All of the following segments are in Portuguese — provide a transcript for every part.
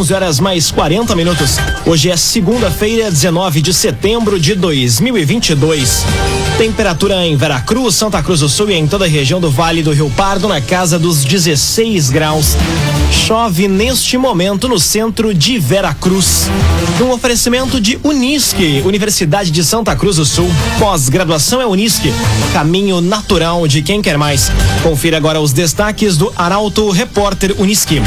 11 horas mais 40 minutos. Hoje é segunda-feira, 19 de setembro de 2022. Temperatura em Veracruz, Santa Cruz do Sul e em toda a região do Vale do Rio Pardo na casa dos 16 graus. Chove neste momento no centro de Veracruz. Um oferecimento de Unisque, Universidade de Santa Cruz do Sul. Pós-graduação é Unisque, caminho natural de quem quer mais. Confira agora os destaques do Arauto Repórter Unisque.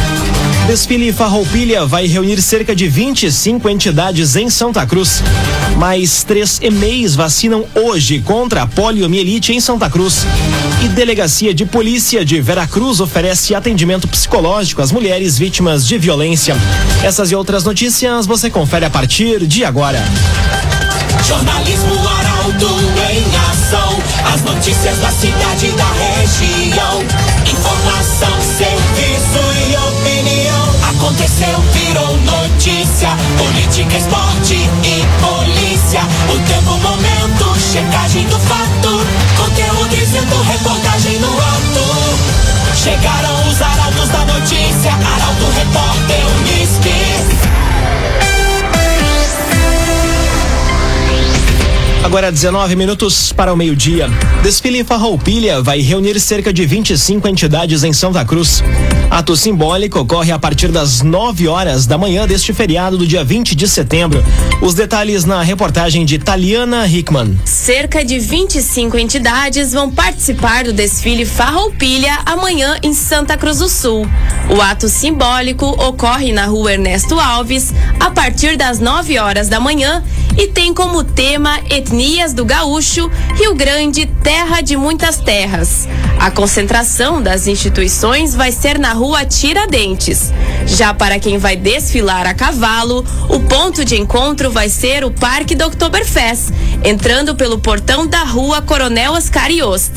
Desfile Farroupilha vai reunir cerca de 25 entidades em Santa Cruz. Mais três EMEIs vacinam hoje contra a poliomielite em Santa Cruz. E Delegacia de Polícia de Veracruz oferece atendimento psicológico às mulheres vítimas de violência. Essas e outras notícias você confere a partir de agora. Jornalismo Arauto em ação. As notícias da checagem do fato. Conteúdo reportagem no ato. Chegaram Agora 19 minutos para o meio-dia. Desfile Farroupilha vai reunir cerca de 25 entidades em Santa Cruz. Ato simbólico ocorre a partir das 9 horas da manhã deste feriado do dia 20 de setembro. Os detalhes na reportagem de Taliana Hickman. Cerca de 25 entidades vão participar do desfile Farroupilha amanhã em Santa Cruz do Sul. O ato simbólico ocorre na rua Ernesto Alves a partir das 9 horas da manhã e tem como tema Etnias do Gaúcho, Rio Grande, terra de muitas terras. A concentração das instituições vai ser na rua Tiradentes. Já para quem vai desfilar a cavalo, o ponto de encontro vai ser o Parque do Oktoberfest, entrando pelo portão da rua Coronel Oscar Yost.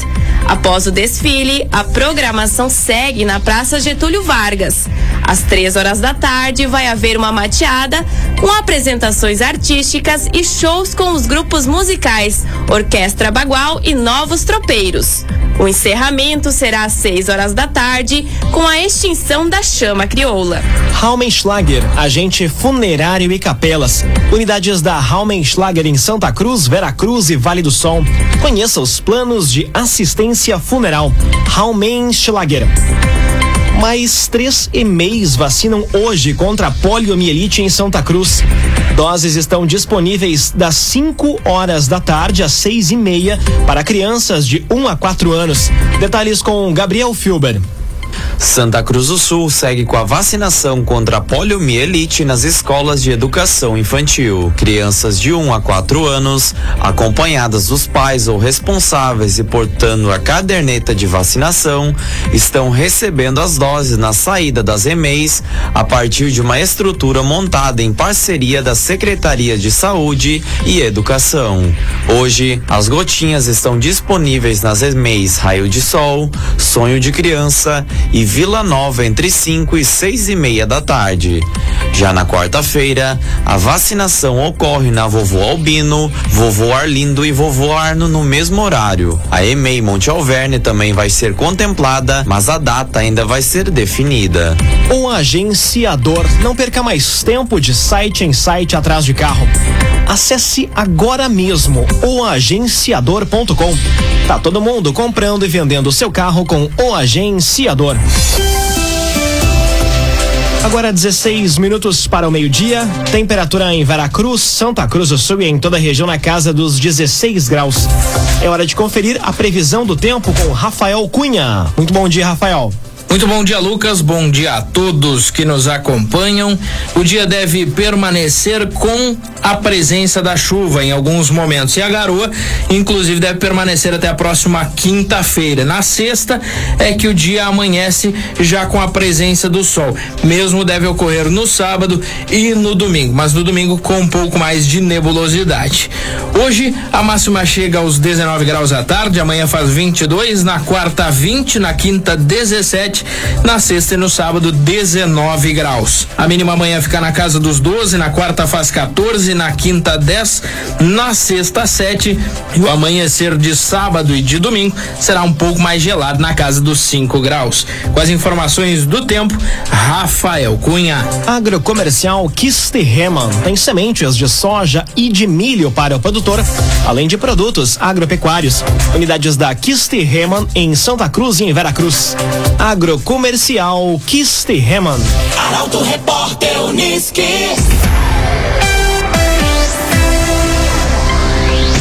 Após o desfile, a programação segue na Praça Getúlio Vargas. Às três horas da tarde, vai haver uma mateada com apresentações artísticas e shows com os grupos musicais Orquestra Bagual e Novos Tropeiros. O encerramento será às 6 horas da tarde, com a extinção da chama crioula. Raumenschlager, agente funerário e capelas. Unidades da Raumenschlager em Santa Cruz, Veracruz e Vale do Sol. Conheça os planos de assistência funeral. Raumenschlager. Mais três EMEIs vacinam hoje contra a poliomielite em Santa Cruz. Doses estão disponíveis das 5 horas da tarde às seis e meia para crianças de 1 a 4 anos. Detalhes com Gabriel Filber. Santa Cruz do Sul segue com a vacinação contra a poliomielite nas escolas de educação infantil. Crianças de 1 a 4 anos, acompanhadas dos pais ou responsáveis e portando a caderneta de vacinação, estão recebendo as doses na saída das EMEIs a partir de uma estrutura montada em parceria da Secretaria de Saúde e Educação. Hoje, as gotinhas estão disponíveis nas EMEIs Raio de Sol, Sonho de Criança e Vila Nova entre 5 e 6 e meia da tarde. Já na quarta-feira, a vacinação ocorre na Vovô Albino, Vovô Arlindo e Vovô Arno no mesmo horário. A EMEI Monte Alverne também vai ser contemplada, mas a data ainda vai ser definida. O agenciador. Não perca mais tempo de site em site atrás de carro. Acesse agora mesmo oagenciador.com. Tá todo mundo comprando e vendendo seu carro com o agenciador. Agora 16 minutos para o meio-dia. Temperatura em Veracruz, Santa Cruz do Sul e em toda a região na casa dos 16 graus. É hora de conferir a previsão do tempo com Rafael Cunha. Muito bom dia, Rafael. Muito bom dia, Lucas. Bom dia a todos que nos acompanham. O dia deve permanecer com a presença da chuva em alguns momentos e a garoa, inclusive, deve permanecer até a próxima quinta-feira. Na sexta é que o dia amanhece já com a presença do sol. Mesmo deve ocorrer no sábado e no domingo, mas no domingo com um pouco mais de nebulosidade. Hoje a máxima chega aos 19 graus à tarde, amanhã faz 22, na quarta 20, na quinta 17 17, na sexta e no sábado 19 graus. A mínima amanhã fica na casa dos 12, na quarta faz 14, na quinta 10, na sexta 7 e o amanhecer de sábado e de domingo será um pouco mais gelado na casa dos 5 graus. Com as informações do tempo, Rafael Cunha. Agrocomercial Kisterreman tem sementes de soja e de milho para o produtor, além de produtos agropecuários. Unidades da Kisterreman em Santa Cruz e em Veracruz. Agrocomercial Kisterreman. Arauto Repórter Uniski.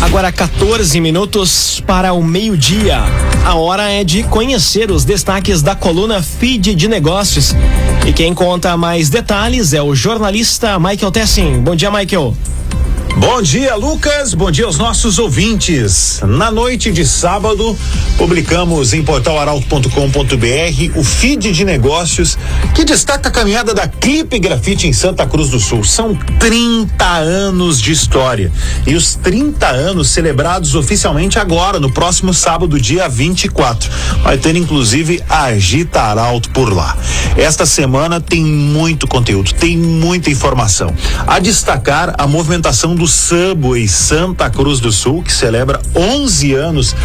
Agora 14 minutos para o meio-dia. A hora é de conhecer os destaques da coluna Feed de Negócios. E quem conta mais detalhes é o jornalista Michael Tessin. Bom dia, Michael. Bom dia, Lucas. Bom dia aos nossos ouvintes. Na noite de sábado, publicamos em portalaralto.com.br o feed de negócios que destaca a caminhada da Clipe Grafite em Santa Cruz do Sul. São 30 anos de história. E os 30 anos celebrados oficialmente agora, no próximo sábado, dia 24. Vai ter inclusive a Agita Arauto por lá. Esta semana tem muito conteúdo, tem muita informação. A destacar a movimentação do Subway Santa Cruz do Sul, que celebra 11 anos uh,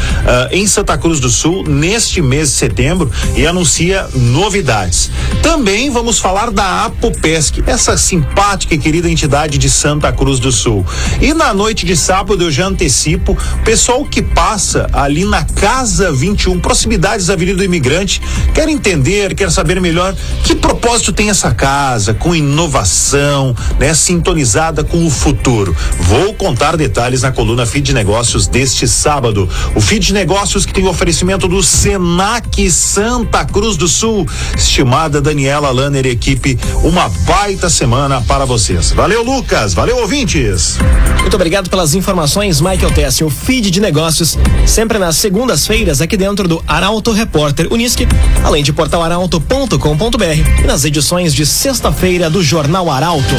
em Santa Cruz do Sul neste mês de setembro e anuncia novidades. Também vamos falar da Apopesc, essa simpática e querida entidade de Santa Cruz do Sul. E na noite de sábado eu já antecipo, pessoal que passa ali na Casa 21, proximidades da Avenida do Imigrante, quer entender, quer saber melhor que propósito tem essa casa, com inovação, né, sintonizada com o futuro. Vou contar detalhes na coluna Feed Negócios deste sábado. O Feed Negócios que tem oferecimento do Senac Santa Cruz do Sul. Estimada Daniela Lanner e equipe, uma baita semana para vocês. Valeu, Lucas. Valeu, ouvintes. Muito obrigado pelas informações, Michael Tessin. O Feed de Negócios, sempre nas segundas-feiras, aqui dentro do Arauto Repórter Unisque, além de portalarauto.com.br e nas edições de sexta-feira do Jornal Arauto.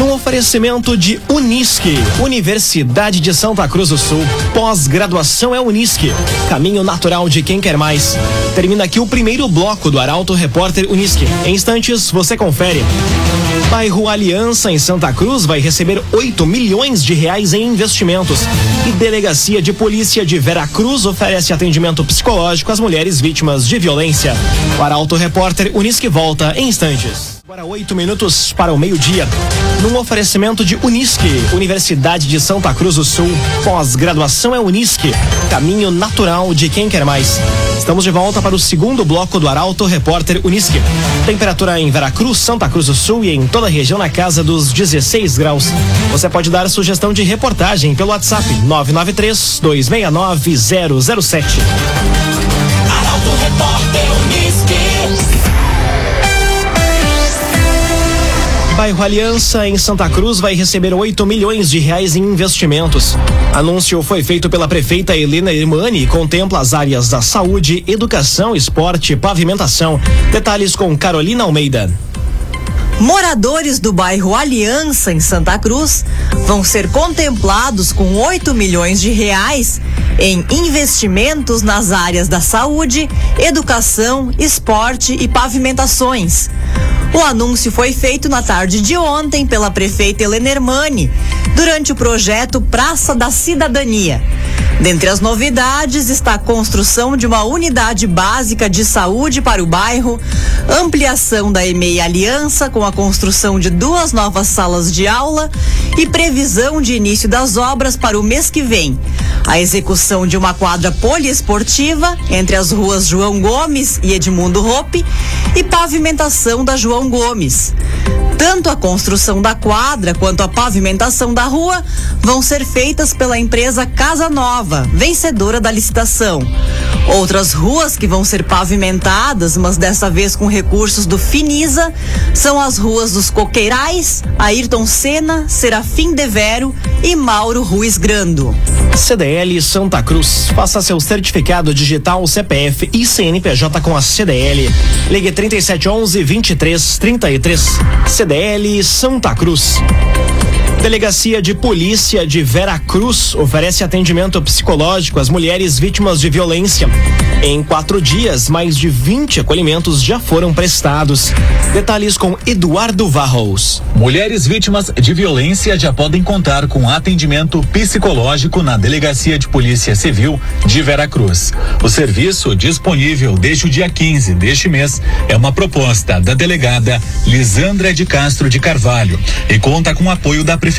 No oferecimento de Unisque, Universidade de Santa Cruz do Sul. Pós-graduação é Unisque. Caminho natural de quem quer mais. Termina aqui o primeiro bloco do Arauto Repórter Unisque. Em instantes, você confere. Bairro Aliança, em Santa Cruz, vai receber 8 milhões de reais em investimentos. E Delegacia de Polícia de Veracruz oferece atendimento psicológico às mulheres vítimas de violência. O Arauto Repórter Unisque volta em instantes. Agora oito minutos para o meio-dia. Num oferecimento de Unisque, Universidade de Santa Cruz do Sul. Pós-graduação é Unisque. Caminho natural de quem quer mais. Estamos de volta para o segundo bloco do Arauto Repórter Unisque. Temperatura em Veracruz, Santa Cruz do Sul e em toda a região na casa dos 16 graus. Você pode dar sugestão de reportagem pelo WhatsApp 993 269 007. Arauto Repórter Bairro Aliança, em Santa Cruz, vai receber 8 milhões de reais em investimentos. Anúncio foi feito pela prefeita Helena Irmani e contempla as áreas da saúde, educação, esporte e pavimentação. Detalhes com Carolina Almeida. Moradores do bairro Aliança, em Santa Cruz, vão ser contemplados com 8 milhões de reais em investimentos nas áreas da saúde, educação, esporte e pavimentações. O anúncio foi feito na tarde de ontem pela prefeita Helena Hermani, durante o projeto Praça da Cidadania. Dentre as novidades está a construção de uma unidade básica de saúde para o bairro, ampliação da EMEI Aliança com a construção de duas novas salas de aula e previsão de início das obras para o mês que vem. A execução de uma quadra poliesportiva entre as ruas João Gomes e Edmundo Rope e pavimentação da João Gomes. Tanto a construção da quadra quanto a pavimentação da rua vão ser feitas pela empresa Casa Nova, vencedora da licitação. Outras ruas que vão ser pavimentadas, mas dessa vez com recursos do Finisa, são as ruas dos Coqueirais, Ayrton Senna, Serafim Devero e Mauro Ruiz Grando. CDL Santa Cruz. Faça seu certificado digital CPF e CNPJ com a CDL. Ligue 3711 2333. CDL Santa Cruz. Delegacia de Polícia de Vera Cruz oferece atendimento psicológico às mulheres vítimas de violência. Em quatro dias, mais de 20 acolhimentos já foram prestados. Detalhes com Eduardo Varros. Mulheres vítimas de violência já podem contar com atendimento psicológico na Delegacia de Polícia Civil de Veracruz. O serviço, disponível desde o dia 15 deste mês, é uma proposta da delegada Lisandra de Castro de Carvalho e conta com apoio da Prefeitura,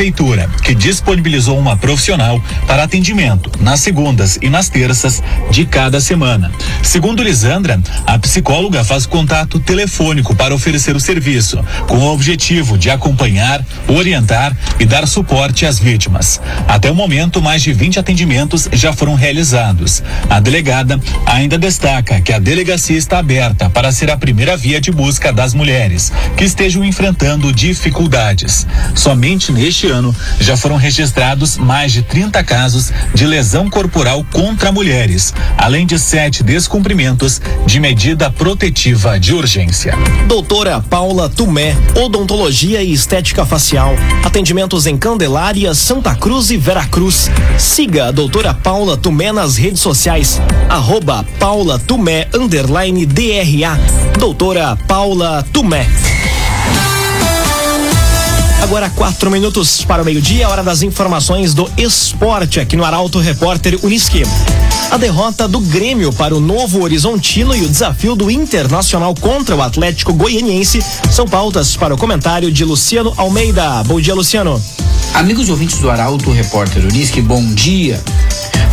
que disponibilizou uma profissional para atendimento nas segundas e nas terças de cada semana. Segundo Lisandra, a psicóloga faz contato telefônico para oferecer o serviço, com o objetivo de acompanhar, orientar e dar suporte às vítimas. Até o momento, mais de 20 atendimentos já foram realizados. A delegada ainda destaca que a delegacia está aberta para ser a primeira via de busca das mulheres que estejam enfrentando dificuldades. Somente neste ano já foram registrados mais de 30 casos de lesão corporal contra mulheres, além de sete descumprimentos de medida protetiva de urgência. Doutora Paula Tumé, Odontologia e Estética Facial. Atendimentos em Candelária, Santa Cruz e Veracruz. Siga a doutora Paula Tumé nas redes sociais. Arroba Paula Tumé, DRA. Doutora Paula Tumé. Agora quatro minutos para o meio-dia, hora das informações do esporte aqui no Arauto Repórter Uniski. A derrota do Grêmio para o Novo Horizontino e o desafio do Internacional contra o Atlético Goianiense são pautas para o comentário de Luciano Almeida. Bom dia, Luciano. Amigos ouvintes do Arauto Repórter Uniski, bom dia.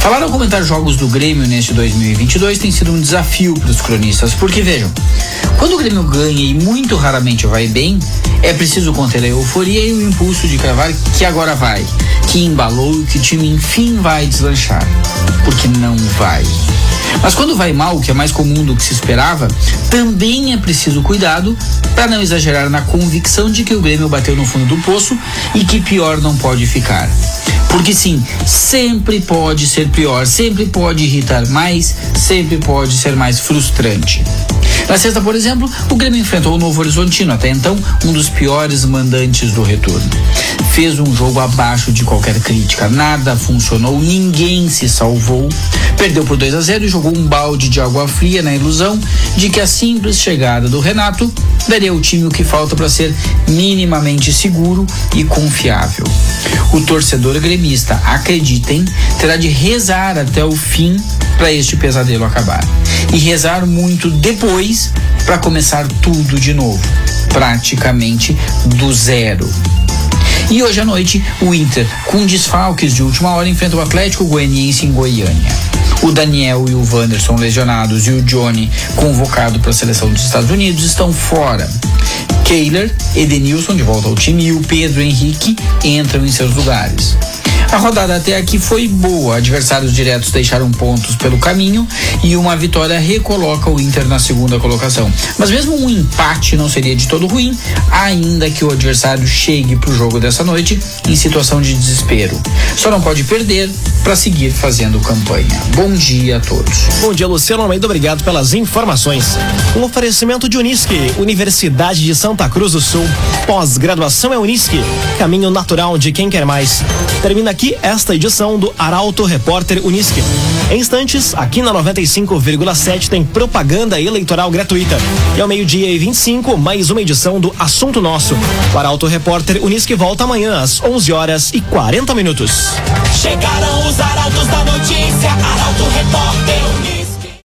Falar ou comentar jogos do Grêmio neste 2022 tem sido um desafio para os cronistas, porque vejam, quando o Grêmio ganha e muito raramente vai bem, é preciso conter a euforia e o impulso de cravar que agora vai, que embalou e que o time enfim vai deslanchar. Porque não vai. Mas quando vai mal, que é mais comum do que se esperava, também é preciso cuidado para não exagerar na convicção de que o Grêmio bateu no fundo do poço e que pior não pode ficar. Porque sim, sempre pode ser pior, sempre pode irritar mais, sempre pode ser mais frustrante. Na sexta, por exemplo, o Grêmio enfrentou o Novo Horizontino, até então um dos piores mandantes do retorno. Fez um jogo abaixo de qualquer crítica, nada funcionou, ninguém se salvou. Perdeu por 2 a 0 e jogou um balde de água fria na ilusão de que a simples chegada do Renato daria ao time o que falta para ser minimamente seguro e confiável. O torcedor gremista, acreditem, terá de rezar até o fim para este pesadelo acabar. E rezar muito depois para começar tudo de novo, praticamente do zero. E hoje à noite, o Inter, com desfalques de última hora, enfrenta o Atlético Goianiense em Goiânia. O Daniel e o Wanderson lesionados e o Johnny, convocado para a seleção dos Estados Unidos, estão fora. Kehler, Edenilson de volta ao time e o Pedro Henrique entram em seus lugares. A rodada até aqui foi boa. Adversários diretos deixaram pontos pelo caminho e uma vitória recoloca o Inter na segunda colocação. Mas mesmo um empate não seria de todo ruim, ainda que o adversário chegue para o jogo dessa noite em situação de desespero. Só não pode perder para seguir fazendo campanha. Bom dia a todos. Bom dia, Luciano Almeida. Obrigado pelas informações. Um oferecimento de Unisque, Universidade de Santa Cruz do Sul. Pós-graduação é Unisque, caminho natural de quem quer mais. Termina aqui esta edição do Arauto Repórter Unisque. Em instantes, aqui na 95,7 tem propaganda eleitoral gratuita. E ao meio-dia e 25, mais uma edição do Assunto Nosso. O Arauto Repórter Unisque volta amanhã às 11 horas e 40 minutos. Chegaram os arautos da notícia, Arauto Repórter